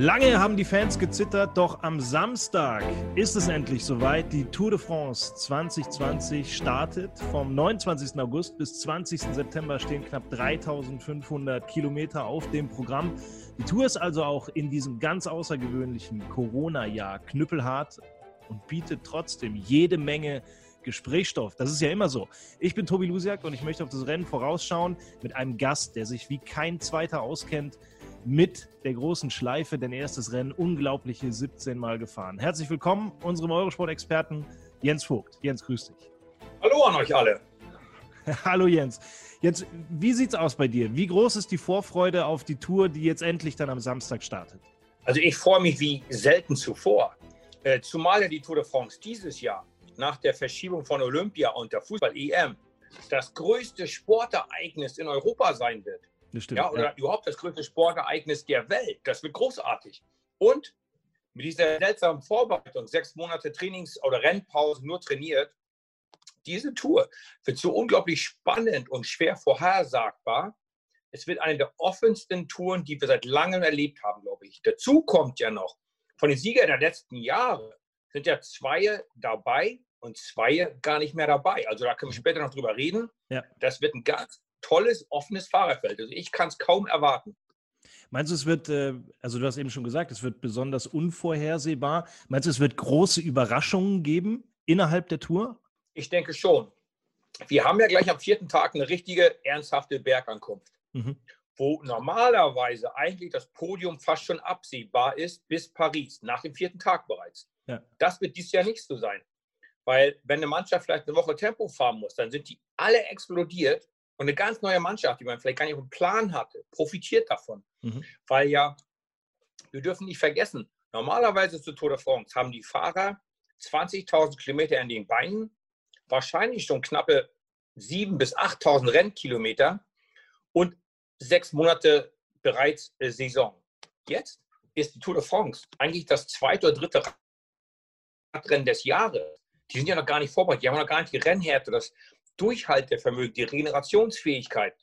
Lange haben die Fans gezittert, doch am Samstag ist es endlich soweit. Die Tour de France 2020 startet. Vom 29. August bis 20. September stehen knapp 3500 Kilometer auf dem Programm. Die Tour ist also auch in diesem ganz außergewöhnlichen Corona-Jahr knüppelhart und bietet trotzdem jede Menge Gesprächsstoff. Das ist ja immer so. Ich bin Tobi Lusiak und ich möchte auf das Rennen vorausschauen mit einem Gast, der sich wie kein zweiter auskennt mit der großen Schleife, denn er ist das Rennen unglaubliche 17 Mal gefahren. Herzlich willkommen unserem Eurosport-Experten Jens Vogt. Jens, grüß dich. Hallo an euch alle. Hallo Jens. Jetzt, wie sieht's aus bei dir? Wie groß ist die Vorfreude auf die Tour, die jetzt endlich dann am Samstag startet? Also ich freue mich wie selten zuvor. Äh, zumal ja die Tour de France dieses Jahr nach der Verschiebung von Olympia und der Fußball-EM das größte Sportereignis in Europa sein wird. Ja, oder ja. überhaupt das größte Sportereignis der Welt. Das wird großartig. Und mit dieser seltsamen Vorbereitung, sechs Monate Trainings- oder Rennpause nur trainiert, diese Tour wird so unglaublich spannend und schwer vorhersagbar. Es wird eine der offensten Touren, die wir seit langem erlebt haben, glaube ich. Dazu kommt ja noch, von den Siegern der letzten Jahre sind ja zwei dabei und zwei gar nicht mehr dabei. Also da können wir später noch drüber reden. Ja. Das wird ein ganz tolles, offenes Fahrerfeld. Also ich kann es kaum erwarten. Meinst du, es wird, äh, also du hast eben schon gesagt, es wird besonders unvorhersehbar. Meinst du, es wird große Überraschungen geben innerhalb der Tour? Ich denke schon. Wir haben ja gleich am vierten Tag eine richtige, ernsthafte Bergankunft, Mhm. wo normalerweise eigentlich das Podium fast schon absehbar ist bis Paris, nach dem vierten Tag bereits. Ja. Das wird dies Jahr nicht so sein. Weil wenn eine Mannschaft vielleicht eine Woche Tempo fahren muss, dann sind die alle explodiert und eine ganz neue Mannschaft, die man vielleicht gar nicht auf dem Plan hatte, profitiert davon. Mhm. Weil ja, wir dürfen nicht vergessen, normalerweise zur Tour de France haben die Fahrer 20.000 Kilometer in den Beinen, wahrscheinlich schon knappe 7.000 bis 8.000 Rennkilometer und sechs Monate bereits äh, Saison. Jetzt ist die Tour de France eigentlich das zweite oder dritte Radrennen des Jahres. Die sind ja noch gar nicht vorbereitet, die haben noch gar nicht die Rennhärte, das Durchhaltevermögen, die Regenerationsfähigkeit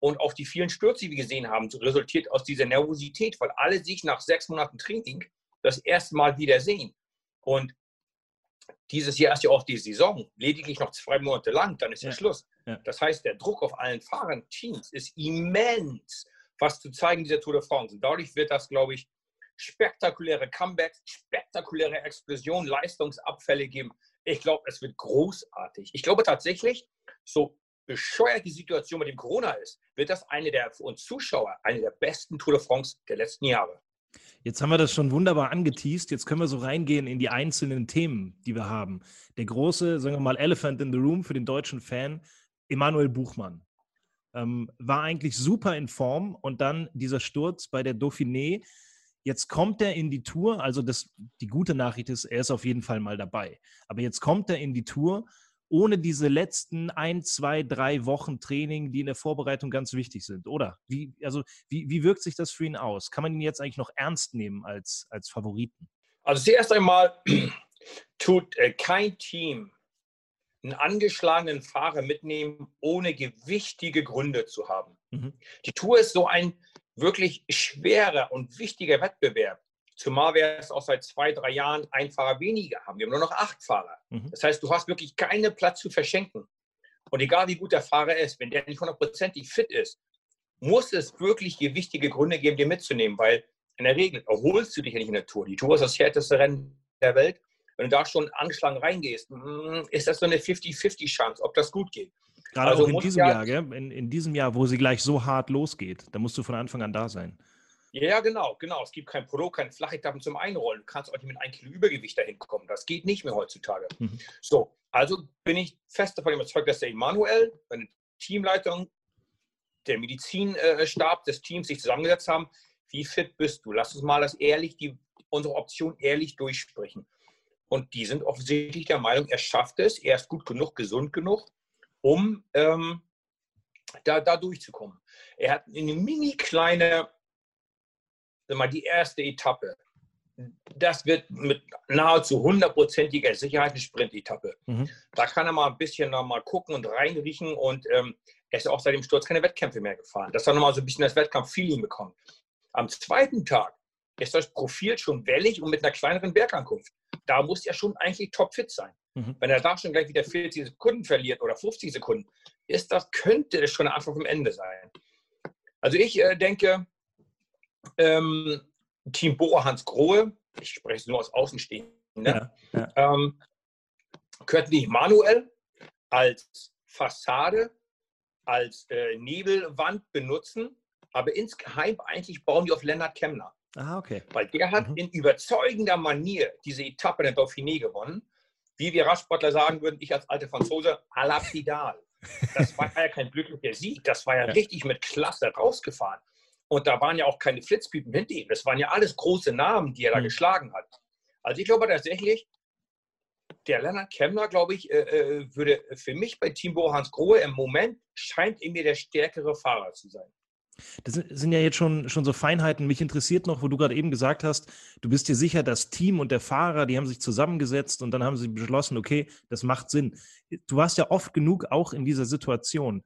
und auch die vielen Stürze, die wir gesehen haben, resultiert aus dieser Nervosität, weil alle sich nach sechs Monaten Training das erste Mal wieder sehen. Und dieses Jahr ist ja auch die Saison, lediglich noch zwei Monate lang, dann ist ja, Ja. Schluss. Ja. Das heißt, der Druck auf allen Fahrern, Teams ist immens, was zu zeigen dieser Tour de France. Und dadurch wird das, glaube ich, spektakuläre Comebacks, spektakuläre Explosionen, Leistungsabfälle geben. Ich glaube, es wird großartig. Ich glaube tatsächlich, so bescheuert die Situation mit dem Corona ist, wird das eine der für uns Zuschauer eine der besten Tour de France der letzten Jahre. Jetzt haben wir das schon wunderbar angeteased. Jetzt können wir so reingehen in die einzelnen Themen, die wir haben. Der große, sagen wir mal, Elephant in the Room für den deutschen Fan, Emanuel Buchmann. Ähm, war eigentlich super in Form und dann dieser Sturz bei der Dauphiné. Jetzt kommt er in die Tour. Also das, die gute Nachricht ist, er ist auf jeden Fall mal dabei. Aber jetzt kommt er in die Tour ohne diese letzten ein, zwei, drei Wochen Training, die in der Vorbereitung ganz wichtig sind, oder? Wie, also, wie, wie wirkt sich das für ihn aus? Kann man ihn jetzt eigentlich noch ernst nehmen als, als Favoriten? Also zuerst einmal tut äh, kein Team einen angeschlagenen Fahrer mitnehmen, ohne gewichtige Gründe zu haben. Mhm. Die Tour ist so ein wirklich schwerer und wichtiger Wettbewerb. Zumal wir es auch seit zwei, drei Jahren ein Fahrer weniger haben. Wir haben nur noch acht Fahrer. Mhm. Das heißt, du hast wirklich keinen Platz zu verschenken. Und egal wie gut der Fahrer ist, wenn der nicht hundertprozentig fit ist, muss es wirklich gewichtige Gründe geben, den mitzunehmen, weil in der Regel erholst du dich ja nicht in der Tour. Die Tour ist das härteste Rennen der Welt. Wenn du da schon angeschlagen reingehst, mm, ist das so eine 50-50-Chance, ob das gut geht. Gerade Also auch in diesem ja- Jahr, gell? In, in diesem Jahr, wo sie gleich so hart losgeht. Da musst du von Anfang an da sein. Ja, genau, genau. Es gibt kein Produkt, keine Flachetappen zum Einrollen. Du kannst auch nicht mit einem Kilo Übergewicht dahin kommen. Das geht nicht mehr heutzutage. Mhm. So, also bin ich fest davon überzeugt, dass der Emanuel, wenn Teamleitung, der Medizinstab des Teams sich zusammengesetzt haben. Wie fit bist du? Lass uns mal das ehrlich, die, unsere Option ehrlich durchsprechen. Und die sind offensichtlich der Meinung, er schafft es, er ist gut genug, gesund genug, um ähm, da, da durchzukommen. Er hat eine mini kleine, mal die erste Etappe. Das wird mit nahezu hundertprozentiger Sicherheit eine Sprint-Etappe. Mhm. Da kann er mal ein bisschen noch mal gucken und reinriechen und ähm, er ist auch seit dem Sturz keine Wettkämpfe mehr gefahren. Dass er nochmal so ein bisschen das Wettkampf-Feeling bekommt. Am zweiten Tag ist das Profil schon wellig und mit einer kleineren Bergankunft. Da muss er schon eigentlich topfit sein. Mhm. Wenn er da schon gleich wieder 40 Sekunden verliert oder 50 Sekunden, ist das, könnte das schon einfach vom Ende sein. Also ich äh, denke, ähm, Team Bora Hans Grohe, ich spreche es nur aus Außenstehenden, ne? ja, ja. ähm, könnten die Manuel als Fassade, als äh, Nebelwand benutzen, aber insgeheim eigentlich bauen die auf Lennart Kemner. Ah, okay. Weil der hat mhm. in überzeugender Manier diese Etappe in der Dauphiné gewonnen. Wie wir Radsportler sagen würden, ich als alte Franzose, à la Pidal. Das war ja kein glücklicher Sieg, das war ja, ja. richtig mit Klasse rausgefahren. Und da waren ja auch keine Flitzpiepen hinter ihm. Das waren ja alles große Namen, die er da mhm. geschlagen hat. Also ich glaube tatsächlich, der Lennart Kemmler, glaube ich, äh, äh würde für mich bei Team Hans Grohe im Moment scheint er mir der stärkere Fahrer zu sein. Das sind ja jetzt schon, schon so Feinheiten. Mich interessiert noch, wo du gerade eben gesagt hast, du bist dir sicher, das Team und der Fahrer, die haben sich zusammengesetzt und dann haben sie beschlossen, okay, das macht Sinn. Du warst ja oft genug auch in dieser Situation.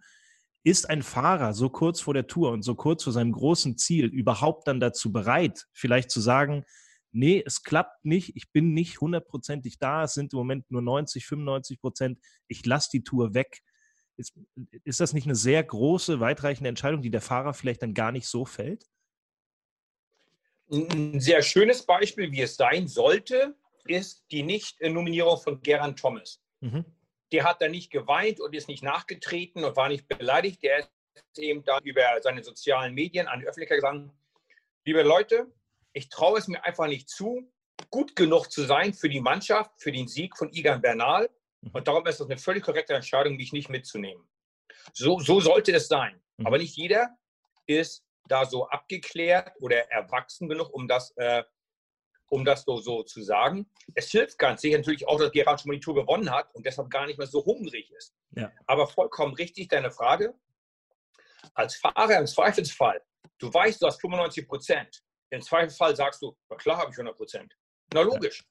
Ist ein Fahrer so kurz vor der Tour und so kurz vor seinem großen Ziel überhaupt dann dazu bereit, vielleicht zu sagen, nee, es klappt nicht, ich bin nicht hundertprozentig da, es sind im Moment nur 90, 95 Prozent, ich lasse die Tour weg. Ist, ist das nicht eine sehr große, weitreichende Entscheidung, die der Fahrer vielleicht dann gar nicht so fällt? Ein sehr schönes Beispiel, wie es sein sollte, ist die Nicht-Nominierung von Geran Thomas. Mhm. Der hat da nicht geweint und ist nicht nachgetreten und war nicht beleidigt. Der ist eben da über seine sozialen Medien an die Öffentlichkeit gesagt, liebe Leute, ich traue es mir einfach nicht zu, gut genug zu sein für die Mannschaft, für den Sieg von Igan Bernal. Mhm. Und darum ist das eine völlig korrekte Entscheidung, mich nicht mitzunehmen. So, so sollte es sein. Mhm. Aber nicht jeder ist da so abgeklärt oder erwachsen genug, um das, äh, um das so, so zu sagen. Es hilft ganz sicher natürlich auch, dass Gerard schon mal die Tour gewonnen hat und deshalb gar nicht mehr so hungrig ist. Ja. Aber vollkommen richtig deine Frage. Als Fahrer im Zweifelsfall, du weißt, du hast 95 Prozent. Im Zweifelsfall sagst du, na klar habe ich 100 Prozent. Na logisch.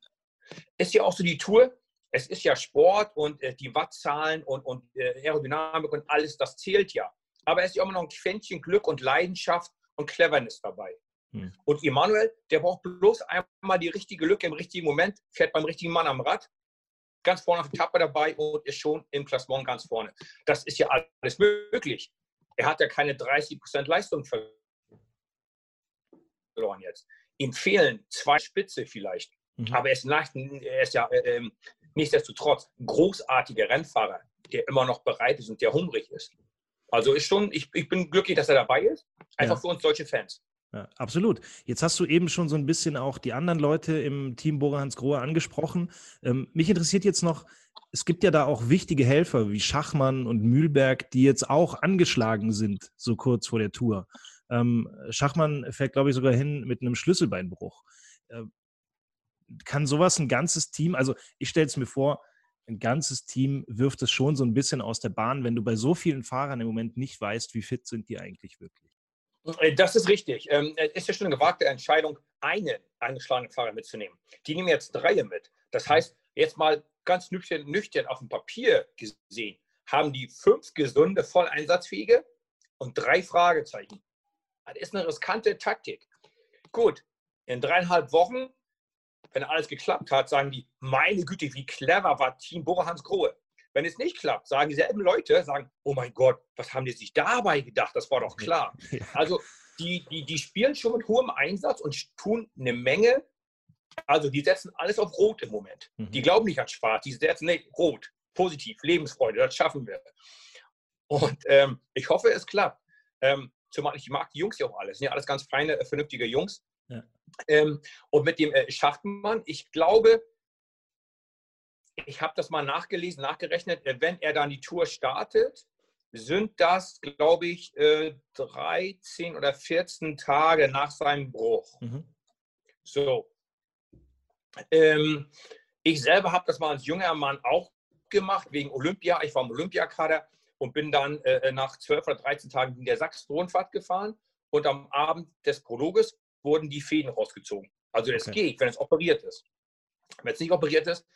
Ja. Ist ja auch so die Tour, es ist ja Sport und äh, die Wattzahlen und, und äh, Aerodynamik und alles, das zählt ja. Aber es ist ja immer noch ein Quäntchen Glück und Leidenschaft und Cleverness dabei. Hm. Und Emanuel, der braucht bloß einmal die richtige Lücke im richtigen Moment, fährt beim richtigen Mann am Rad, ganz vorne auf der Tappe dabei und ist schon im Klassement ganz vorne. Das ist ja alles möglich. Er hat ja keine 30% Leistung verloren jetzt. Ihm fehlen zwei Spitze vielleicht. Mhm. Aber er ist, nach, er ist ja äh, ähm, nichtsdestotrotz großartiger Rennfahrer, der immer noch bereit ist und der hungrig ist. Also ist schon, ich, ich bin glücklich, dass er dabei ist. Einfach ja. für uns deutsche Fans. Ja, absolut. Jetzt hast du eben schon so ein bisschen auch die anderen Leute im Team Bora Hans Grohe angesprochen. Ähm, mich interessiert jetzt noch, es gibt ja da auch wichtige Helfer wie Schachmann und Mühlberg, die jetzt auch angeschlagen sind, so kurz vor der Tour. Ähm, Schachmann fällt, glaube ich, sogar hin mit einem Schlüsselbeinbruch. Äh, kann sowas ein ganzes Team, also ich stelle es mir vor, ein ganzes Team wirft es schon so ein bisschen aus der Bahn, wenn du bei so vielen Fahrern im Moment nicht weißt, wie fit sind die eigentlich wirklich. Äh, das ist richtig. Ähm, es ist ja schon eine gewagte Entscheidung, einen angeschlagenen Fahrer mitzunehmen. Die nehmen jetzt drei mit. Das heißt, jetzt mal ganz nüchtern, nüchtern auf dem Papier gesehen, haben die fünf gesunde, voll einsatzfähige und drei Fragezeichen. Das ist eine riskante Taktik. Gut, in dreieinhalb Wochen wenn alles geklappt hat, sagen die, meine Güte, wie clever war Team Bora Hans Grohe. Wenn es nicht klappt, sagen dieselben Leute, sagen, oh mein Gott, was haben die sich dabei gedacht? Das war doch klar. Ja. Also die, die, die spielen schon mit hohem Einsatz und tun eine Menge. Also die setzen alles auf Rot im Moment. Mhm. Die glauben nicht an Schwarz, die setzen nee, Rot, positiv, Lebensfreude, das schaffen wir. Und ähm, ich hoffe, es klappt. Ähm, zumal ich mag die Jungs ja auch alles, sind ja alles ganz feine, äh, vernünftige Jungs. Ja. Ähm, und mit dem äh, Schachtmann, ich glaube, ich habe das mal nachgelesen, nachgerechnet, äh, wenn er dann die Tour startet, sind das, glaube ich, 13 äh, oder 14 Tage nach seinem Bruch. Mhm. So. Ähm, ich selber habe das mal als junger Mann auch gemacht, wegen Olympia. Ich war im Olympiakader und bin dann äh, nach 12 oder 13 Tagen in der Sachsen-Rundfahrt gefahren. Und am Abend des Prologes wurden die Fäden rausgezogen. Also es okay. geht, wenn es operiert ist. Wenn es nicht operiert ist,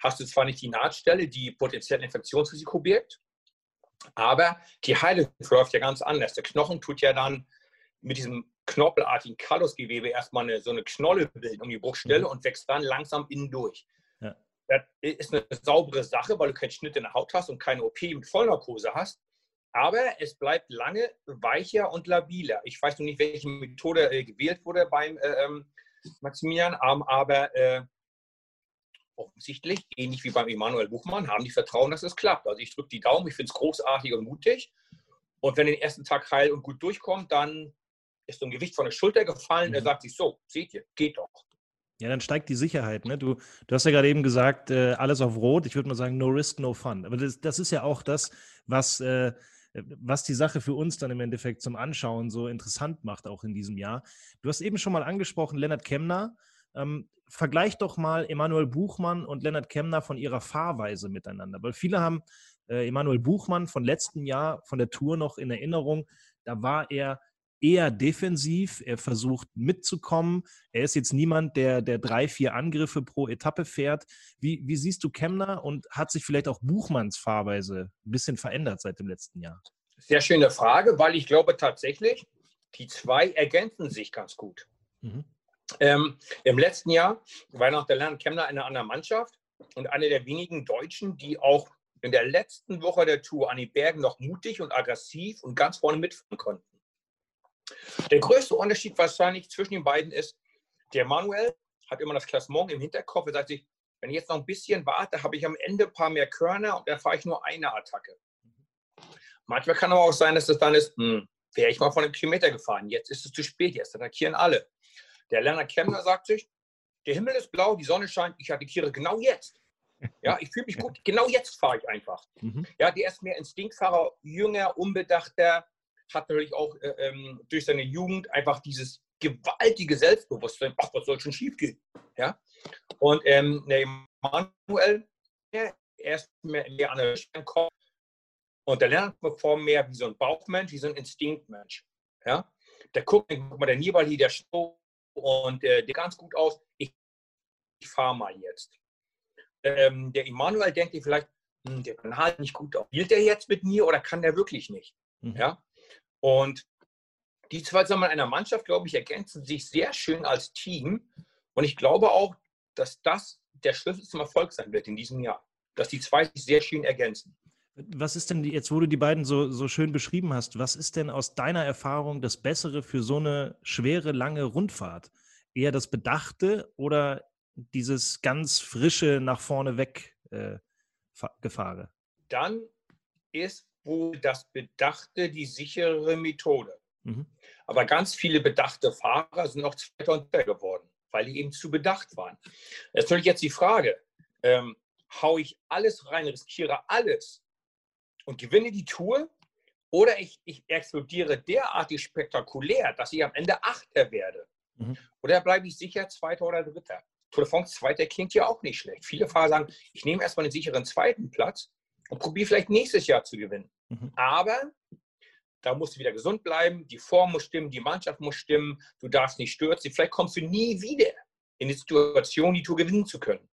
hast du zwar nicht die Nahtstelle, die potenziell Infektionsrisiko birgt, aber die Heilung verläuft ja ganz anders. Der Knochen tut ja dann mit diesem knorpelartigen Kallusgewebe erstmal eine, so eine Knolle bilden um die Bruchstelle mhm. und wächst dann langsam innen durch. Ja. Das ist eine saubere Sache, weil du keinen Schnitt in der Haut hast und keine OP mit Vollnarkose hast. Aber es bleibt lange weicher und labiler. Ich weiß noch nicht, welche Methode äh, gewählt wurde beim äh, ähm, Maximilian, aber äh, offensichtlich, ähnlich wie beim Emanuel Buchmann, haben die Vertrauen, dass es klappt. Also ich drücke die Daumen, ich finde es großartig und mutig. Und wenn den ersten Tag heil und gut durchkommt, dann ist so ein Gewicht von der Schulter gefallen. Mhm. Er sagt sich so, seht ihr, geht doch. Ja, dann steigt die Sicherheit. Ne? Du, du hast ja gerade eben gesagt, äh, alles auf Rot. Ich würde mal sagen, no risk, no fun. Aber das, das ist ja auch das, was, äh, was die Sache für uns dann im Endeffekt zum Anschauen so interessant macht, auch in diesem Jahr. Du hast eben schon mal angesprochen, Lennart Kemner. Ähm, vergleich doch mal Emanuel Buchmann und Lennart Kemner von ihrer Fahrweise miteinander, weil viele haben äh, Emanuel Buchmann von letztem Jahr von der Tour noch in Erinnerung. Da war er eher defensiv, er versucht mitzukommen. Er ist jetzt niemand, der, der drei, vier Angriffe pro Etappe fährt. Wie, wie siehst du Kemner und hat sich vielleicht auch Buchmanns Fahrweise ein bisschen verändert seit dem letzten Jahr? Sehr schöne Frage, weil ich glaube tatsächlich, die zwei ergänzen sich ganz gut. Mhm. Ähm, Im letzten Jahr war noch der Lernend Kemner in einer anderen Mannschaft und eine der wenigen Deutschen, die auch in der letzten Woche der Tour an den Bergen noch mutig und aggressiv und ganz vorne mitfahren konnten. Der größte Unterschied wahrscheinlich zwischen den beiden ist, der Manuel hat immer das Klassement im Hinterkopf. Er sagt sich, wenn ich jetzt noch ein bisschen warte, habe ich am Ende ein paar mehr Körner und dann fahre ich nur eine Attacke. Manchmal kann aber auch sein, dass es dann ist, hm, wäre ich mal von einem Kilometer gefahren, jetzt ist es zu spät, jetzt attackieren alle. Der Lerner Kemner sagt sich, der Himmel ist blau, die Sonne scheint, ich attackiere genau jetzt. Ja, ich fühle mich gut, genau jetzt fahre ich einfach. Mhm. Ja, der ist mehr Instinktfahrer, jünger, unbedachter, hat natürlich auch äh, ähm, durch seine Jugend einfach dieses gewaltige Selbstbewusstsein, ach, was soll schon schief gehen? Ja? Und ähm, der Manuel, er ist mehr, mehr an der Kopf und der lernt Form mehr wie so ein Bauchmensch, wie so ein Instinktmensch. Ja? Der guckt, guck mal, der Nibali, der Show und äh, der ganz gut aus. Ich, ich fahre mal jetzt. Ähm, der Immanuel denkt sich vielleicht, hm, der kann halt nicht gut auf. Spielt der jetzt mit mir oder kann der wirklich nicht? Mhm. Ja? Und die zwei zusammen in einer Mannschaft, glaube ich, ergänzen sich sehr schön als Team. Und ich glaube auch, dass das der Schlüssel zum Erfolg sein wird in diesem Jahr. Dass die zwei sich sehr schön ergänzen. Was ist denn, jetzt wo du die beiden so, so schön beschrieben hast, was ist denn aus deiner Erfahrung das Bessere für so eine schwere, lange Rundfahrt? Eher das Bedachte oder dieses ganz frische nach vorne weg äh, Gefahre? Dann ist wohl das Bedachte die sichere Methode. Mhm. Aber ganz viele bedachte Fahrer sind auch Zweiter und Dritter geworden, weil die eben zu bedacht waren. Das ist natürlich jetzt die Frage, ähm, hau ich alles rein, riskiere alles und gewinne die Tour oder ich, ich explodiere derartig spektakulär, dass ich am Ende Achter werde. Mhm. Oder bleibe ich sicher Zweiter oder Dritter? Tour de France Zweiter klingt ja auch nicht schlecht. Viele Fahrer sagen, ich nehme erstmal den sicheren zweiten Platz und probiere vielleicht nächstes Jahr zu gewinnen. Mhm. Aber da musst du wieder gesund bleiben, die Form muss stimmen, die Mannschaft muss stimmen, du darfst nicht stürzen. Vielleicht kommst du nie wieder in die Situation, die Tour gewinnen zu können.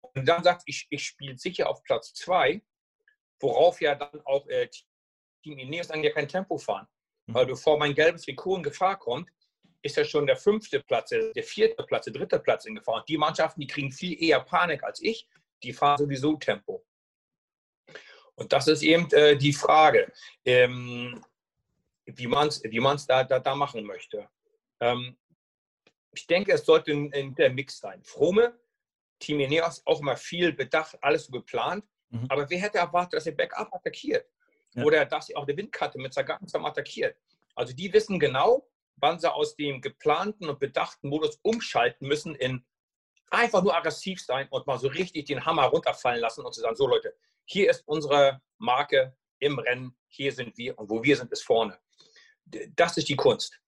Und dann sagst du, ich, ich spiele sicher auf Platz zwei worauf ja dann auch äh, Team Ineos an ja kein Tempo fahren. Mhm. Weil bevor mein gelbes Trikot in Gefahr kommt, ist ja schon der fünfte Platz, der vierte Platz, der dritte Platz in Gefahr. Und die Mannschaften, die kriegen viel eher Panik als ich, die fahren sowieso Tempo. Und das ist eben äh, die Frage, ähm, wie man es wie man's da, da, da machen möchte. Ähm, ich denke, es sollte ein, ein, der Mix sein. Frome, Team Ineos, auch immer viel bedacht, alles so geplant. Mhm. Aber wer hätte erwartet, dass er Backup attackiert? Ja. Oder dass er auch der Windkarte mit Sagan zusammen attackiert? Also die wissen genau, wann sie aus dem geplanten und bedachten Modus umschalten müssen in einfach nur aggressiv sein und mal so richtig den Hammer runterfallen lassen und zu sagen, so Leute, hier ist unsere Marke, im Rennen, hier sind wir und wo wir sind, ist vorne. Das ist die Kunst.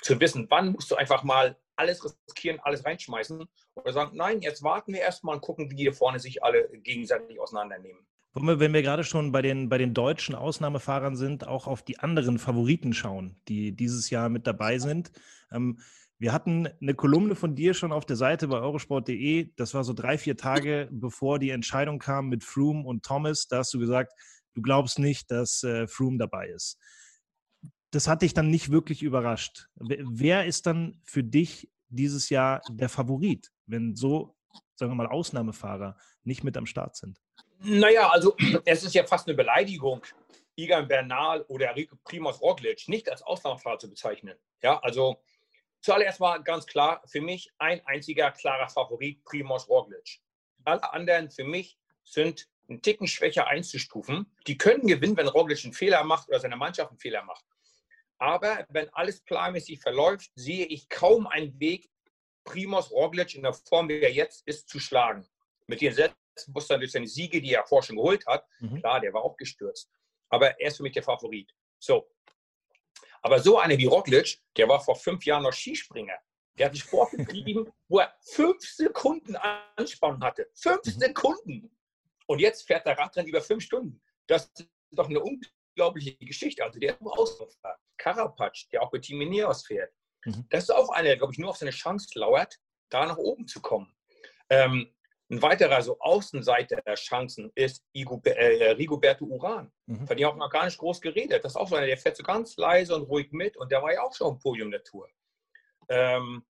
Zu wissen, wann musst du einfach mal alles riskieren, alles reinschmeißen oder sagen, nein, jetzt warten wir erstmal und gucken, wie hier vorne sich alle gegenseitig auseinandernehmen. Wollen wir, wenn wir gerade schon bei den, bei den deutschen Ausnahmefahrern sind, auch auf die anderen Favoriten schauen, die dieses Jahr mit dabei sind. Ähm, wir hatten eine Kolumne von dir schon auf der Seite bei eurosport.de. Das war so drei, vier Tage, bevor die Entscheidung kam mit Froome und Thomas. Da hast du gesagt, du glaubst nicht, dass äh, Froome dabei ist. Das hat dich dann nicht wirklich überrascht. Wer ist dann für dich dieses Jahr der Favorit, wenn so, sagen wir mal, Ausnahmefahrer nicht mit am Start sind? Naja, also es ist ja fast eine Beleidigung, Igan Bernal oder Primoz Roglic nicht als Ausnahmefahrer zu bezeichnen. Ja, also zuallererst mal ganz klar, für mich ein einziger klarer Favorit, Primoz Roglic. Alle anderen für mich sind einen Ticken schwächer einzustufen. Die können gewinnen, wenn Roglic einen Fehler macht oder seine Mannschaft einen Fehler macht. Aber wenn alles planmäßig verläuft, sehe ich kaum einen Weg, Primoz Roglic in der Form, wie er jetzt ist, zu schlagen. Mit den Selbstbewusstsein durch seine Siege, die er vorher schon geholt hat. Mhm. Klar, der war auch gestürzt. Aber er ist für mich der Favorit. So. Aber so einer wie Roglic, der war vor fünf Jahren noch Skispringer. Der hat einen Sport betrieben, wo er fünf Sekunden Anspannung hatte. Fünf mhm. Sekunden. Und jetzt fährt der Radrennen über fünf Stunden. Das ist doch eine unglaubliche Geschichte. Also der ist nur Ausläufer. Karapatsch, der auch mit Team Ineos fährt. Mhm. Das ist auch einer, der, glaube ich, nur auf seine Chance lauert, da nach oben zu kommen. Ähm, ein weiterer so Außenseiter der Chancen ist äh, Rigoberto Uran. Mhm. Von dem auch noch gar nicht groß geredet. Das ist auch so einer, der fährt so ganz leise und ruhig mit und der war ja auch schon am Podium der Tour. Ähm,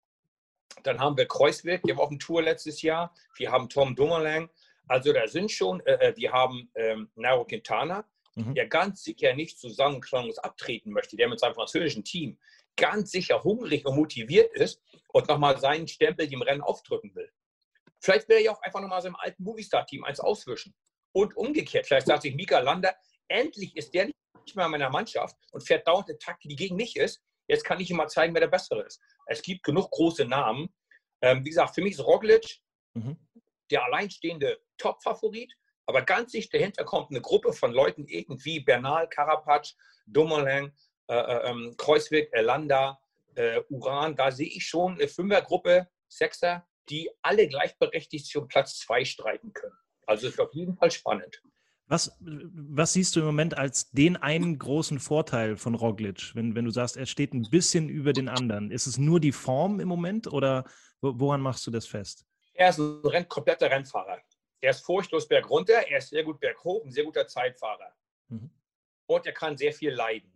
dann haben wir Kreuzweg, der war auf dem Tour letztes Jahr. Wir haben Tom Dumoulin. Also da sind schon, äh, äh wir haben ähm, Nairo Quintana, mhm. der ganz sicher nicht zusammenklanglos abtreten möchte, der mit seinem französischen Team ganz sicher hungrig und motiviert ist und nochmal seinen Stempel im Rennen aufdrücken will. Vielleicht will er ja auch einfach nochmal seinem alten Movistar-Team eins auswischen. Und umgekehrt, vielleicht sagt sich Mika Lander, endlich ist der nicht mehr in meiner Mannschaft und fährt dauernd eine Taktik, die gegen mich ist. Jetzt kann ich ihm mal zeigen, wer der Bessere ist. Es gibt genug große Namen. Ähm, wie gesagt, für mich ist Roglic mhm. der alleinstehende Top-Favorit. Aber ganz sicher dahinter kommt eine Gruppe von Leuten, irgendwie Bernal, Karapatsch, Dumoulin, äh, äh, ähm, Kreuzweg, Landa, äh, Uran. Da sehe ich schon eine Fünfergruppe, Sechser, die alle gleichberechtigt sich um Platz zwei streiten können. Also ist auf jeden Fall spannend. Was, was siehst du im Moment als den einen großen Vorteil von Roglic, wenn, wenn du sagst, er steht ein bisschen über den anderen? Ist es nur die Form im Moment oder woran machst du das fest? Er ist ein Renn, kompletter Rennfahrer. Er ist furchtlos bergunter, er ist sehr gut berghoch, ein sehr guter Zeitfahrer. Mhm. Und er kann sehr viel leiden.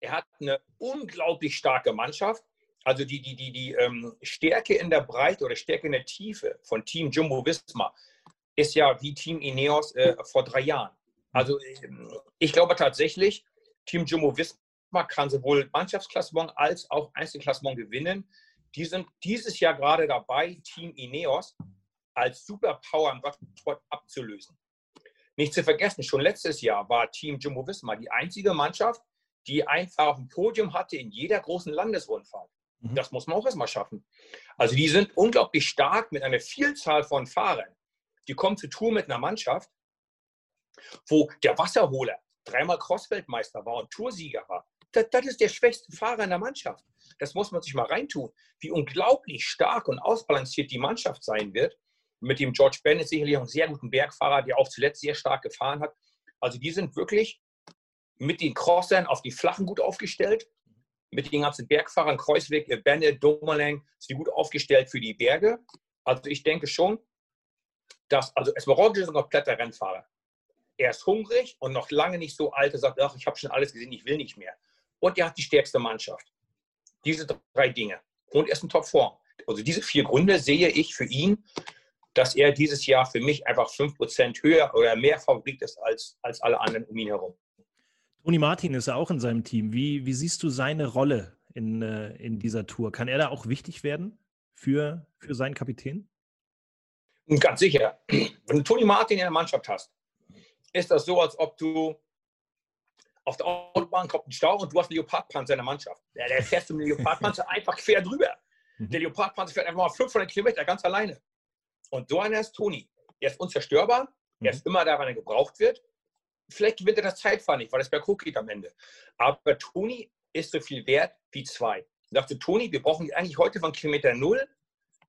Er hat eine unglaublich starke Mannschaft also die, die, die, die ähm, Stärke in der Breite oder Stärke in der Tiefe von Team Jumbo Visma ist ja wie Team Ineos äh, vor drei Jahren. Also ähm, ich glaube tatsächlich, Team Jumbo Visma kann sowohl Mannschaftsklassement als auch Einzelklassement gewinnen. Die sind dieses Jahr gerade dabei, Team Ineos als Superpower im Radsport abzulösen. Nicht zu vergessen, schon letztes Jahr war Team Jumbo Visma die einzige Mannschaft, die einfach auf dem Podium hatte in jeder großen Landesrundfahrt. Mhm. Das muss man auch erstmal schaffen. Also die sind unglaublich stark mit einer Vielzahl von Fahrern. Die kommen zur Tour mit einer Mannschaft, wo der Wasserholer dreimal Crossweltmeister war und Toursieger war. Das, das, ist der schwächste Fahrer in der Mannschaft. Das muss man sich mal reintun, wie unglaublich stark und ausbalanciert die Mannschaft sein wird. Mit dem George Bennett sicherlich auch einen sehr guten Bergfahrer, der auch zuletzt sehr stark gefahren hat. Also die sind wirklich mit den Crossern auf die Flachen gut aufgestellt mit den ganzen Bergfahrern, Kreuzweg, äh, Bennett, Domerlang, ist die gut aufgestellt für die Berge. Also ich denke schon, dass, also Esmeralda ist ein kompletter Rennfahrer. Er ist hungrig und noch lange nicht so alt, er sagt, ach, ich habe schon alles gesehen, ich will nicht mehr. Und er hat die stärkste Mannschaft. Diese drei Dinge. Und er ist in Topform. Also diese vier Gründe sehe ich für ihn, dass er dieses Jahr für mich einfach 5% höher oder mehr Favorit ist als, als alle anderen um ihn herum. Toni Martin ist ja auch in seinem Team. Wie, wie siehst du seine Rolle in, äh, in dieser Tour? Kann er da auch wichtig werden für, für seinen Kapitän? Ganz sicher. Wenn du Toni Martin in der Mannschaft hast, ist das so, als ob du auf der Autobahn kommt ein Stau und du hast einen Leopardpanzer in der Mannschaft. Der, der fährst du mit dem Leopardpanzer einfach quer drüber. Mhm. Der Leopardpanzer fährt einfach mal 500 Kilometer ganz alleine. Und so einer ist Toni. Er ist unzerstörbar. Er ist mhm. immer da, wenn er gebraucht wird vielleicht gewinnt er das Zeitfahren nicht, weil es berghoch geht am Ende. Aber Toni ist so viel wert wie zwei. Sagte Toni, wir brauchen eigentlich heute von Kilometer 0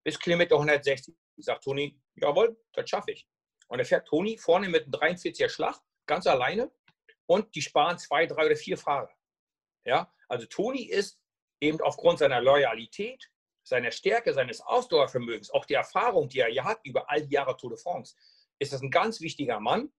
bis Kilometer 160. Sagt Toni, jawohl, das schaffe ich. Und er fährt Toni vorne mit einem 43er Schlag, ganz alleine. Und die sparen zwei, drei oder vier Fahrer. Ja, also Toni ist eben aufgrund seiner Loyalität, seiner Stärke, seines Ausdauervermögens, auch der Erfahrung, die er ja hat über all die Jahre Tour de France, ist das ein ganz wichtiger Mann,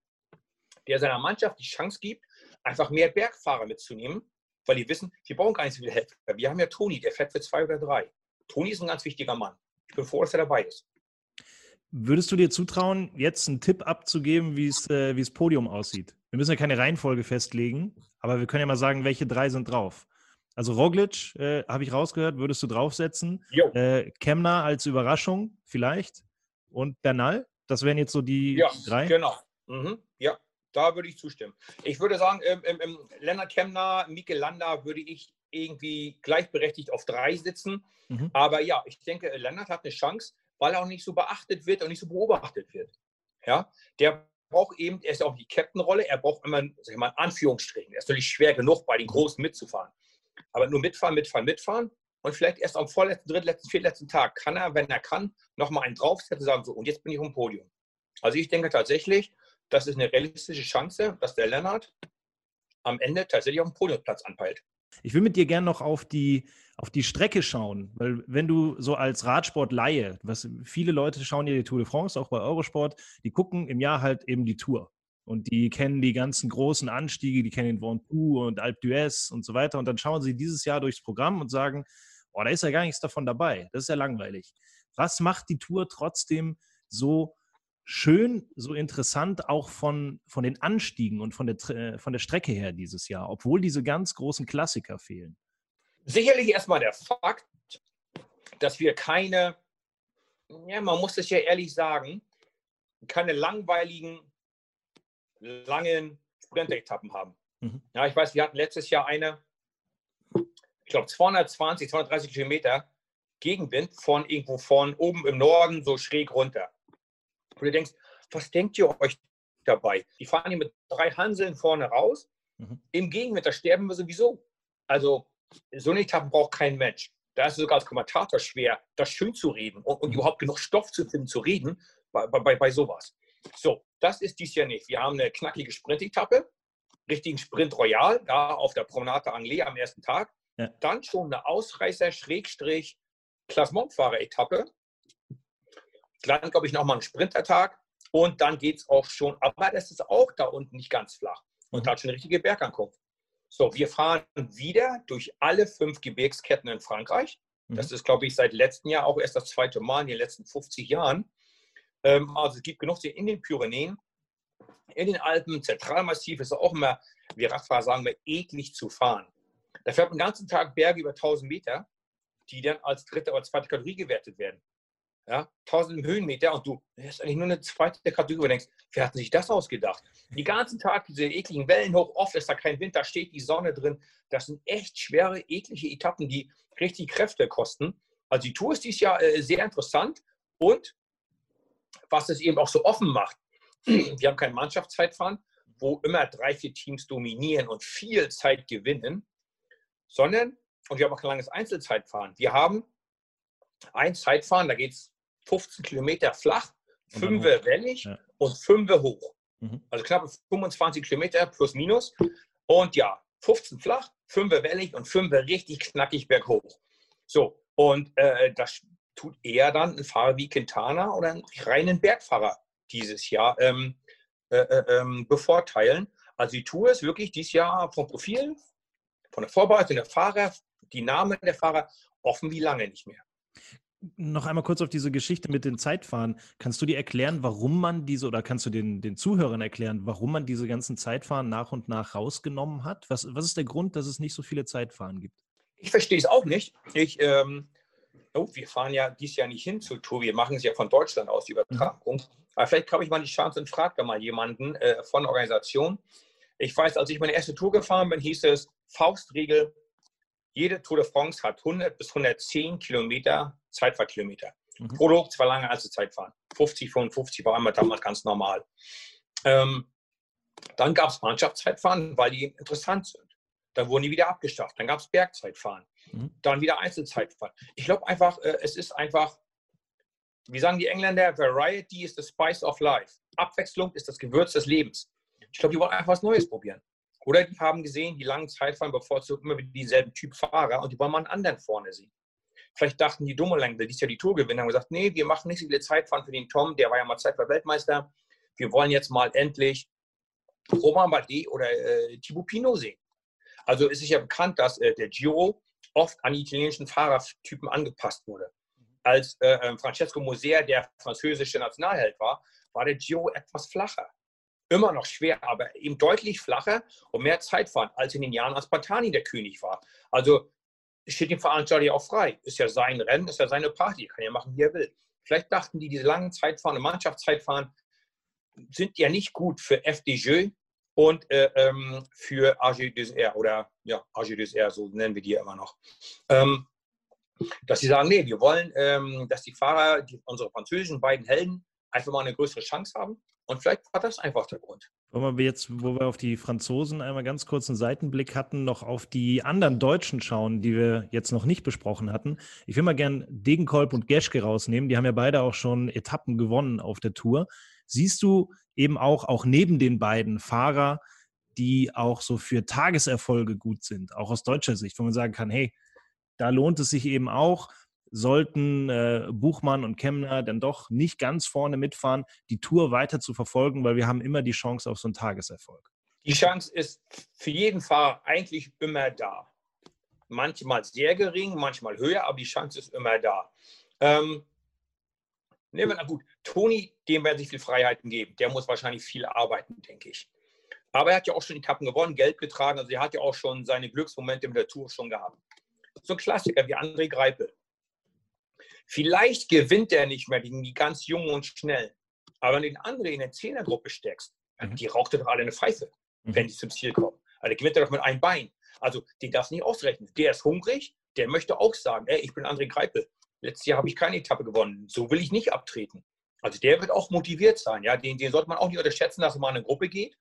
der seiner Mannschaft die Chance gibt, einfach mehr Bergfahrer mitzunehmen, weil die wissen, wir brauchen gar nicht so viele Helfer. Wir haben ja Toni, der fährt für zwei oder drei. Toni ist ein ganz wichtiger Mann. Ich bin froh, dass er dabei ist. Würdest du dir zutrauen, jetzt einen Tipp abzugeben, wie es äh, das Podium aussieht? Wir müssen ja keine Reihenfolge festlegen, aber wir können ja mal sagen, welche drei sind drauf. Also Roglic, äh, habe ich rausgehört, würdest du draufsetzen. Äh, Kemner als Überraschung vielleicht. Und Bernal, das wären jetzt so die ja, drei? genau. Mhm. Da würde ich zustimmen. Ich würde sagen, ähm, ähm, Lennart Kemner, Mikel Landa würde ich irgendwie gleichberechtigt auf drei sitzen. Mhm. Aber ja, ich denke, Lennart hat eine Chance, weil er auch nicht so beachtet wird und nicht so beobachtet wird. Ja, der braucht eben, er ist auch die Captain-Rolle, er braucht immer, sag ich mal, Anführungsstrichen. Er ist natürlich schwer genug, bei den Großen mitzufahren. Aber nur mitfahren, mitfahren, mitfahren. Und vielleicht erst am vorletzten, drittletzten, viertletzten Tag kann er, wenn er kann, nochmal einen draufsetzen und sagen, so, und jetzt bin ich auf dem Podium. Also ich denke tatsächlich, das ist eine realistische Chance, dass der Lennart am Ende tatsächlich auf dem Podiumplatz anpeilt. Ich will mit dir gerne noch auf die, auf die Strecke schauen, weil wenn du so als Radsport-Laie, was viele Leute schauen ja die Tour de France, auch bei Eurosport, die gucken im Jahr halt eben die Tour. Und die kennen die ganzen großen Anstiege, die kennen den Ventoux und Alpe d'Huez und so weiter. Und dann schauen sie dieses Jahr durchs Programm und sagen, oh, da ist ja gar nichts davon dabei. Das ist ja langweilig. Was macht die Tour trotzdem so schön, so interessant, auch von, von den Anstiegen und von der, äh, von der Strecke her dieses Jahr, obwohl diese ganz großen Klassiker fehlen? Sicherlich erstmal der Fakt, dass wir keine, ja, man muss es ja ehrlich sagen, keine langweiligen, langen Sprint-Etappen haben. Mhm. Ja, ich weiß, wir hatten letztes Jahr eine, ich glaube 220, 230 Kilometer Gegenwind von irgendwo von oben im Norden so schräg runter. Und du denkst, was denkt ihr euch dabei? Die fahren hier mit drei Hanseln vorne raus. Mhm. Im Gegenwind, da sterben wir sowieso. Also so eine Etappe braucht kein Mensch. Da ist es sogar als Kommentator schwer, das schön zu reden und, und mhm. überhaupt genug Stoff zu finden, zu reden bei, bei, bei sowas. So, das ist dies Jahr nicht. Wir haben eine knackige Sprint-Etappe, richtigen Sprint Royal, da auf der Promenade Anglais am ersten Tag. Ja. Dann schon eine Ausreißer-Klassementfahrer-Etappe. Dann, glaube ich, nochmal ein Sprintertag. Und dann geht es auch schon, aber das ist auch da unten nicht ganz flach. Und mhm. da hat schon eine richtige Bergankunft. So, wir fahren wieder durch alle fünf Gebirgsketten in Frankreich. Mhm. Das ist, glaube ich, seit letztem Jahr auch erst das zweite Mal in den letzten 50 Jahren. Ähm, also es gibt genug in den Pyrenäen, in den Alpen, Zentralmassiv ist auch immer, wie Radfahrer sagen wir, eklig zu fahren. Da fährt man den ganzen Tag Berge über 1000 Meter, die dann als dritte oder zweite Kategorie gewertet werden ja, 1000 Höhenmeter und du hast eigentlich nur eine zweite Kategorie und denkst, wer hat sich das ausgedacht? Die ganzen Tag diese ekligen Wellen hoch, oft ist da kein Wind, da steht die Sonne drin. Das sind echt schwere, eklige Etappen, die richtig Kräfte kosten. Also die Tour ist dieses Jahr äh, sehr interessant und was es eben auch so offen macht, wir haben kein Mannschaftszeitfahren, wo immer drei, vier Teams dominieren und viel Zeit gewinnen, sondern, und wir haben auch kein langes Einzelzeitfahren. Wir haben ein Zeitfahren, da geht es 15 Kilometer flach, 5 wellig ja. und 5 hoch. Mhm. Also knapp 25 Kilometer plus minus. Und ja, 15 flach, 5 wellig und 5 richtig knackig berghoch. So, und äh, das tut eher dann ein Fahrer wie Quintana oder einen reinen Bergfahrer dieses Jahr ähm, äh, äh, ähm, bevorteilen. Also die Tour ist wirklich dieses Jahr vom Profil, von der Vorbereitung der Fahrer, die Namen der Fahrer offen wie lange nicht mehr noch einmal kurz auf diese Geschichte mit den Zeitfahren. Kannst du dir erklären, warum man diese, oder kannst du den, den Zuhörern erklären, warum man diese ganzen Zeitfahren nach und nach rausgenommen hat? Was, was ist der Grund, dass es nicht so viele Zeitfahren gibt? Ich verstehe es auch nicht. Ich, ähm, oh, wir fahren ja dieses Jahr nicht hin zur Tour, wir machen es ja von Deutschland aus, die mhm. Übertragung. Mhm. Aber vielleicht habe ich mal die Chance und frage da mal jemanden äh, von der Organisation. Ich weiß, als ich meine erste Tour gefahren bin, hieß es Faustregel, jede Tour de France hat 100 bis 110 Kilometer Zeitfahrkilometer. Mhm. Prolog zwar lange als Zeitfahren. 50, 55 war einmal damals ganz normal. Ähm, Dann gab es Mannschaftszeitfahren, weil die interessant sind. Dann wurden die wieder abgeschafft. Dann gab es Bergzeitfahren. Mhm. Dann wieder Einzelzeitfahren. Ich glaube einfach, äh, es ist einfach, wie sagen die Engländer, Variety is the spice of life. Abwechslung ist das Gewürz des Lebens. Ich glaube, die wollen einfach was Neues probieren. Oder die haben gesehen, die langen Zeitfahren bevorzugen immer wieder dieselben Typ Fahrer und die wollen mal einen anderen vorne sehen. Vielleicht dachten die Dumoulin, die ist ja die Tourgewinner, haben gesagt, nee, wir machen nicht so viele Zeitfahren für den Tom, der war ja mal Zeitfahr-Weltmeister. Wir wollen jetzt mal endlich Romain Bardet oder äh, Thibaut Pinot sehen. Also es ist ja bekannt, dass äh, der Giro oft an die italienischen Fahrertypen angepasst wurde. Als äh, ähm, Francesco Moser der französische Nationalheld war, war der Giro etwas flacher. Immer noch schwer, aber eben deutlich flacher und mehr Zeitfahren als in den Jahren, als Pantani der König war. Also steht dem Veranstalter ja auch frei. Ist ja sein Rennen, ist ja seine Party, kann ja machen, wie er will. Vielleicht dachten die, diese langen Zeitfahren Mannschaftszeitfahren sind ja nicht gut für FDJ und äh, ähm, für AG2R oder ja, AG2R, so nennen wir die ja immer noch. Ähm, dass sie sagen, nee, wir wollen, ähm, dass die Fahrer, die, unsere französischen beiden Helden, einfach mal eine größere Chance haben. Und vielleicht war das einfach der Grund. Wollen wir jetzt, wo wir auf die Franzosen einmal ganz kurz einen Seitenblick hatten, noch auf die anderen Deutschen schauen, die wir jetzt noch nicht besprochen hatten. Ich will mal gern Degenkolb und Geschke rausnehmen. Die haben ja beide auch schon Etappen gewonnen auf der Tour. Siehst du eben auch, auch neben den beiden Fahrer, die auch so für Tageserfolge gut sind, auch aus deutscher Sicht, wo man sagen kann, hey, da lohnt es sich eben auch, sollten äh, Buchmann und Kemner dann doch nicht ganz vorne mitfahren, die Tour weiter zu verfolgen, weil wir haben immer die Chance auf so einen Tageserfolg. Die Chance ist für jeden Fahrer eigentlich immer da. Manchmal sehr gering, manchmal höher, aber die Chance ist immer da. Ähm, nehmen wir, na gut, Toni, dem werden sich viel Freiheiten geben. Der muss wahrscheinlich viel arbeiten, denke ich. Aber er hat ja auch schon Etappen gewonnen, Geld getragen. Also er hat ja auch schon seine Glücksmomente mit der Tour schon gehabt. So ein Klassiker wie André Greipel. Vielleicht gewinnt er nicht mehr gegen die ganz Jungen und Schnellen. Aber wenn du den anderen in der Zehnergruppe steckst, mhm. die raucht doch alle eine Pfeife, mhm. wenn die zum Ziel kommen. Also der gewinnt er doch mit einem Bein. Also den darfst du nicht ausrechnen. Der ist hungrig, der möchte auch sagen, ey, ich bin André Greipel. Letztes Jahr habe ich keine Etappe gewonnen. So will ich nicht abtreten. Also der wird auch motiviert sein. Ja? Den, den sollte man auch nicht unterschätzen, dass er mal in eine Gruppe geht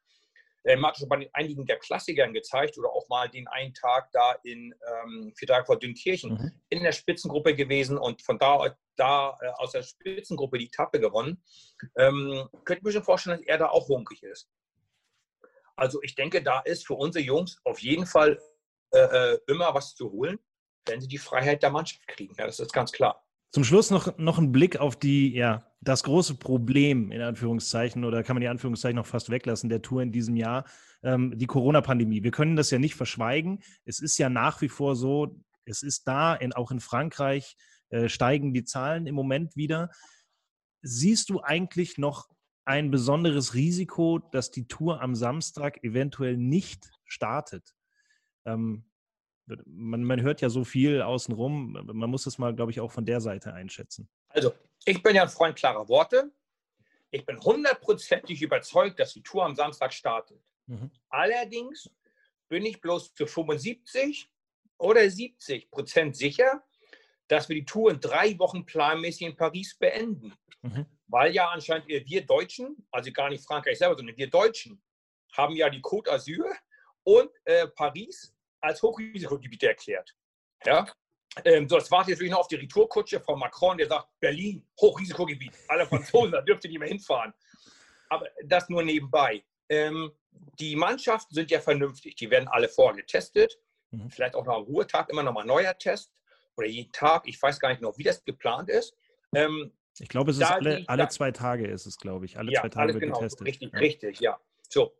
äh, hat schon bei einigen der Klassikern gezeigt oder auch mal den einen Tag da in ähm, vor Dünnkirchen mhm. in der Spitzengruppe gewesen und von da, da äh, aus der Spitzengruppe die Etappe gewonnen. Ähm, könnte ich mir schon vorstellen, dass er da auch hungrig ist. Also ich denke, da ist für unsere Jungs auf jeden Fall äh, äh immer was zu holen, wenn sie die Freiheit der Mannschaft kriegen. Ja, das ist ganz klar. Zum Schluss noch, noch ein Blick auf die, ja, das große Problem, in Anführungszeichen, oder kann man die Anführungszeichen noch fast weglassen, der Tour in diesem Jahr, ähm, die Corona-Pandemie. Wir können das ja nicht verschweigen. Es ist ja nach wie vor so, es ist da, in, auch in Frankreich äh, steigen die Zahlen im Moment wieder. Siehst du eigentlich noch ein besonderes Risiko, dass die Tour am Samstag eventuell nicht startet? Ähm, man, man hört ja so viel außenrum. Man muss das mal, glaube ich, auch von der Seite einschätzen. Also, ich bin ja ein Freund klarer Worte. Ich bin hundertprozentig überzeugt, dass die Tour am Samstag startet. Mhm. Allerdings bin ich bloß zu 75 oder 70 Prozent sicher, dass wir die Tour in drei Wochen planmäßig in Paris beenden. Mhm. Weil ja anscheinend wir Deutschen, also gar nicht Frankreich selber, sondern wir Deutschen, haben ja die Côte d'Azur und äh, Paris als Hochrisikogebiete erklärt. Ja? Ähm, so, das wartet jetzt wirklich noch auf die Retourkutsche von Macron, der sagt, Berlin, Hochrisikogebiet. Alle Franzosen, da dürft ihr nicht mehr hinfahren. Aber das nur nebenbei. Ähm, die Mannschaften sind ja vernünftig. Die werden alle vorher getestet. Mhm. Vielleicht auch noch am Ruhetag immer noch mal ein neuer Test. Oder jeden Tag. Ich weiß gar nicht noch, wie das geplant ist. Ähm, ich glaube, es ist alle, alle zwei Tage ist es, glaube ich. Alle ja, zwei Tage wird genau, getestet. Richtig, ja. richtig, ja. So,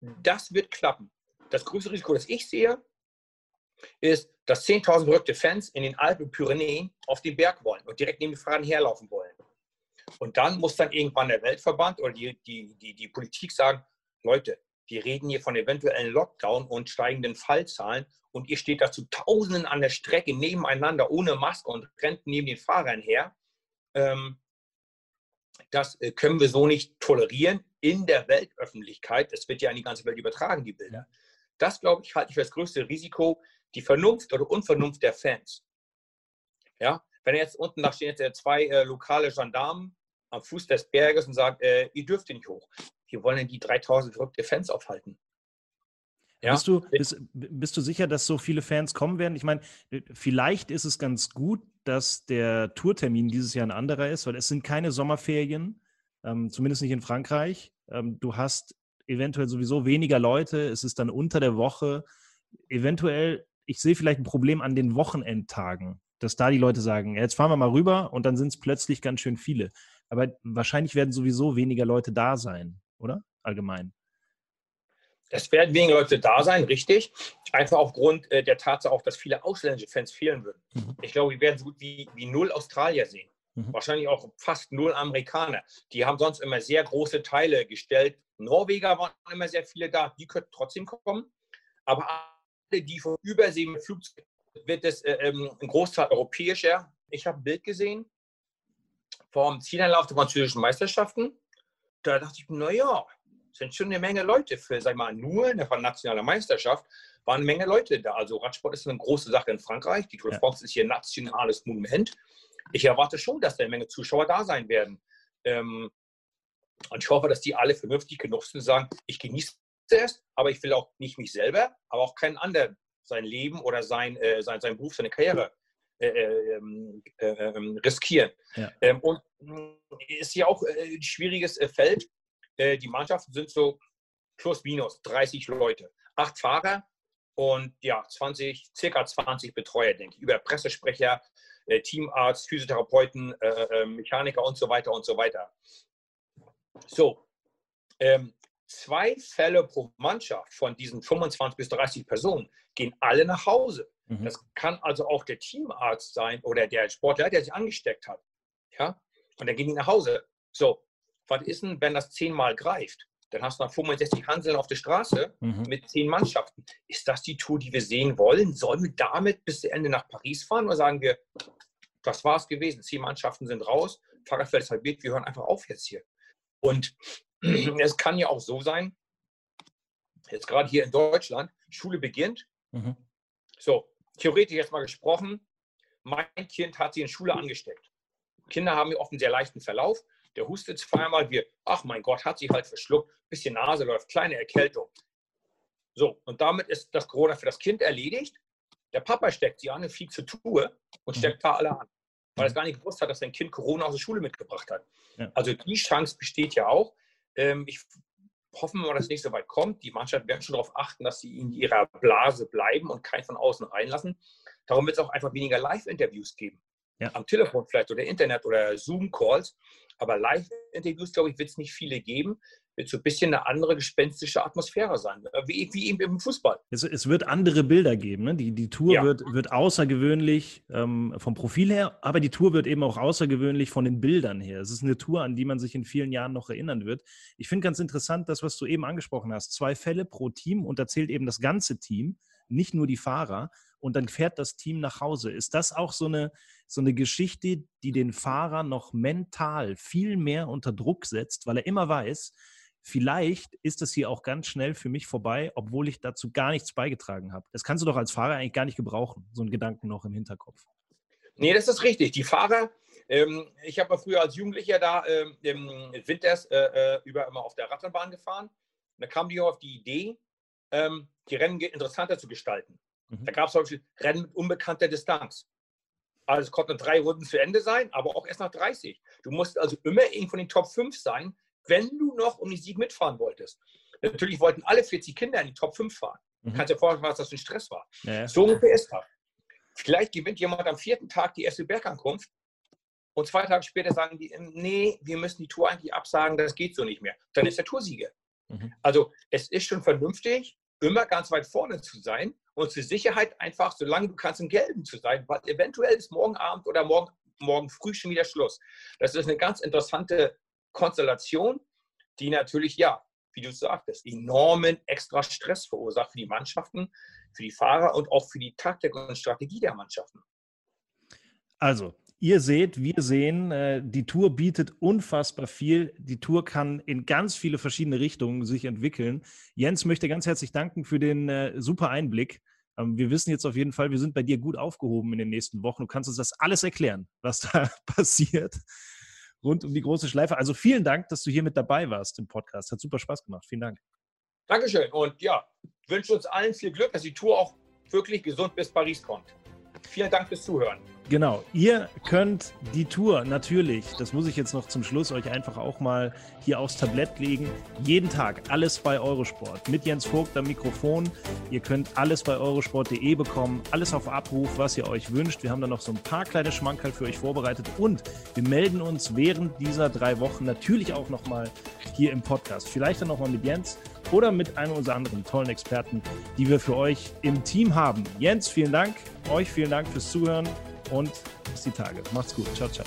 das wird klappen. Das größte Risiko, das ich sehe, ist, dass 10.000 verrückte Fans in den Alpen Pyrenäen auf den Berg wollen und direkt neben den Fahrern herlaufen wollen. Und dann muss dann irgendwann der Weltverband oder die, die, die, die Politik sagen, Leute, wir reden hier von eventuellen Lockdown und steigenden Fallzahlen und ihr steht da zu Tausenden an der Strecke nebeneinander ohne Maske und rennt neben den Fahrern her. Ähm, das äh, können wir so nicht tolerieren in der Weltöffentlichkeit. Es wird ja in die ganze Welt übertragen, die Bilder. Das, glaube ich, halte ich für das größte Risiko, die Vernunft oder Unvernunft der Fans. Ja, wenn jetzt unten da stehen jetzt zwei äh, lokale Gendarmen am Fuß des Berges und sagen, äh, ihr dürft nicht hoch. wir wollen denn die 3000 verrückte Fans aufhalten? Ja? Bist, du, bist, bist du sicher, dass so viele Fans kommen werden? Ich meine, vielleicht ist es ganz gut, dass der Tourtermin dieses Jahr ein anderer ist, weil es sind keine Sommerferien, ähm, zumindest nicht in Frankreich. Ähm, du hast eventuell sowieso weniger Leute, es ist dann unter der Woche. Eventuell, ich sehe vielleicht ein Problem an den Wochenendtagen, dass da die Leute sagen, jetzt fahren wir mal rüber und dann sind es plötzlich ganz schön viele. Aber wahrscheinlich werden sowieso weniger Leute da sein, oder? Allgemein. Es werden weniger Leute da sein, richtig. Einfach aufgrund äh, der Tatsache auch, dass viele ausländische Fans fehlen würden. Mhm. Ich glaube, wir werden so gut wie, wie null Australier sehen. Mhm. Wahrscheinlich auch fast null Amerikaner. Die haben sonst immer sehr große Teile gestellt. Norweger waren immer sehr viele da, die könnten trotzdem kommen. Aber die von Übersee mit Flugzeug, wird es äh, ähm, ein Großteil europäischer. Ich habe ein Bild gesehen vom Zieleinlauf der französischen Meisterschaften. Da dachte ich, naja, sind schon eine Menge Leute für, sag mal, nur eine nationale Meisterschaft waren eine Menge Leute da. Also Radsport ist eine große Sache in Frankreich. Die Tour de France ja. ist hier ein nationales Monument. Ich erwarte schon, dass da eine Menge Zuschauer da sein werden. Ähm, und ich hoffe, dass die alle vernünftig genug sind und sagen, ich genieße es, aber ich will auch nicht mich selber, aber auch keinen anderen sein Leben oder sein, äh, sein, sein Beruf, seine Karriere äh, äh, ähm, äh ähm, riskieren. Ja. Ähm, und ist ja auch äh, ein schwieriges äh, Feld. die Mannschaften sind so plus minus 30 Leute, acht Fahrer und ja, 20, circa 20 Betreuer, denke ich, über Pressesprecher, Teamarzt, Physiotherapeuten, Mechaniker und so weiter und so weiter. So, ähm, zwei Fälle pro Mannschaft von diesen 25 bis 30 Personen gehen alle nach Hause. Mhm. Das kann also auch der Teamarzt sein oder der Sportler, der sich angesteckt hat. Ja? Und dann gehen die nach Hause. So, was ist denn, wenn das zehnmal greift? Dann hast du noch 65 Hanseln auf der Straße mhm. mit zehn Mannschaften. Ist das die Tour, die wir sehen wollen? Sollen wir damit bis zum Ende nach Paris fahren oder sagen wir, das war es gewesen, zehn Mannschaften sind raus, Fahrradfeld ist halbiert, wir hören einfach auf jetzt hier. Und es kann ja auch so sein, jetzt gerade hier in Deutschland, Schule beginnt. Mhm. So, theoretisch jetzt mal gesprochen, mein Kind hat sich in Schule angesteckt. Kinder haben ja oft einen sehr leichten Verlauf. Der hustet zweimal, wir, ach mein Gott, hat sich halt verschluckt, bisschen Nase läuft, kleine Erkältung. So, und damit ist das Corona für das Kind erledigt. Der Papa steckt sie an und fliegt zur Tour und mhm. steckt da alle an weil es gar nicht gewusst hat, dass sein Kind Corona aus der Schule mitgebracht hat. Ja. Also die Chance besteht ja auch. Ähm, ich hoffe mal, dass es nicht so weit kommt. Die Mannschaft werden schon darauf achten, dass sie in ihrer Blase bleiben und keinen von außen reinlassen. Darum wird es auch einfach weniger Live-Interviews geben. Ja. Am Telefon vielleicht oder Internet oder Zoom-Calls. Aber Live-Interviews, glaube ich, wird es nicht viele geben wird so ein bisschen eine andere gespenstische Atmosphäre sein, äh, wie, wie eben im Fußball. Es, es, wird andere Bilder geben. Ne? Die, die Tour ja. wird, wird außergewöhnlich ähm, vom Profil her, aber die Tour wird eben auch außergewöhnlich von den Bildern her. Es ist eine Tour, an die man sich in vielen Jahren noch erinnern wird. Ich finde ganz interessant, das, was du eben angesprochen hast. Zwei Fälle pro Team und da zählt eben das ganze Team, nicht nur die Fahrer. Und dann fährt das Team nach Hause. Ist das auch so eine, so eine Geschichte, die den Fahrer noch mental viel mehr unter Druck setzt, weil er immer weiß, vielleicht ist das hier auch ganz schnell für mich vorbei, obwohl ich dazu gar nichts beigetragen habe. Das kannst du doch als Fahrer eigentlich gar nicht gebrauchen, so einen Gedanken noch im Hinterkopf. Nee, das ist richtig. Die Fahrer, ähm, ich habe früher als Jugendlicher da ähm, im Winters äh, äh, über immer auf der Radrennbahn gefahren. Da kam die auf die Idee, ähm, die Rennen interessanter zu gestalten. Mhm. Da gab es zum Beispiel Rennen mit unbekannter Distanz. Also es konnten drei Runden zu Ende sein, aber auch erst nach 30. Du musst also immer irgendwo von den Top 5 sein, wenn du noch um die Sieg mitfahren wolltest. Natürlich wollten alle 40 Kinder in die Top 5 fahren. Mhm. Kannst dir vorstellen, was das für ein Stress war. Ja. So ungefähr ist das. Vielleicht gewinnt jemand am vierten Tag die erste Bergankunft und zwei Tage später sagen die, nee, wir müssen die Tour eigentlich absagen, das geht so nicht mehr. Dann ist der Toursieger. Mhm. Also es ist schon vernünftig, immer ganz weit vorne zu sein und zur Sicherheit einfach, solange du kannst, im Gelben zu sein, weil eventuell ist morgen Abend oder morgen, morgen früh schon wieder Schluss. Das ist eine ganz interessante Konstellation, die natürlich, ja, wie du sagtest, enormen extra Stress verursacht für die Mannschaften, für die Fahrer und auch für die Taktik und Strategie der Mannschaften. Also, ihr seht, wir sehen, äh, die Tour bietet unfassbar viel. Die Tour kann in ganz viele verschiedene Richtungen sich entwickeln. Jens möchte ganz herzlich danken für den äh, super Einblick. Ähm, wir wissen jetzt auf jeden Fall, wir sind bei dir gut aufgehoben in den nächsten Wochen. Du kannst uns das alles erklären, was da passiert. rund um die große Schleife. Also vielen Dank, dass du hier mit dabei warst im Podcast. Hat super Spaß gemacht. Vielen Dank. Dankeschön. Und ja, wünsche uns allen viel Glück, dass die Tour auch wirklich gesund bis Paris kommt. Vielen Dank fürs Zuhören. Genau, ihr könnt die Tour natürlich, das muss ich jetzt noch zum Schluss euch einfach auch mal hier aufs Tablett legen, jeden Tag alles bei Eurosport mit Jens Vogt am Mikrofon. Ihr könnt alles bei eurosport.de bekommen, alles auf Abruf, was ihr euch wünscht. Wir haben da noch so ein paar kleine Schmankerl für euch vorbereitet und wir melden uns während dieser drei Wochen natürlich auch nochmal hier im Podcast. Vielleicht dann nochmal mit Jens oder mit einem unserer anderen tollen Experten, die wir für euch im Team haben. Jens, vielen Dank. Euch vielen Dank fürs Zuhören und bis die Tage. Macht's gut. Ciao, ciao.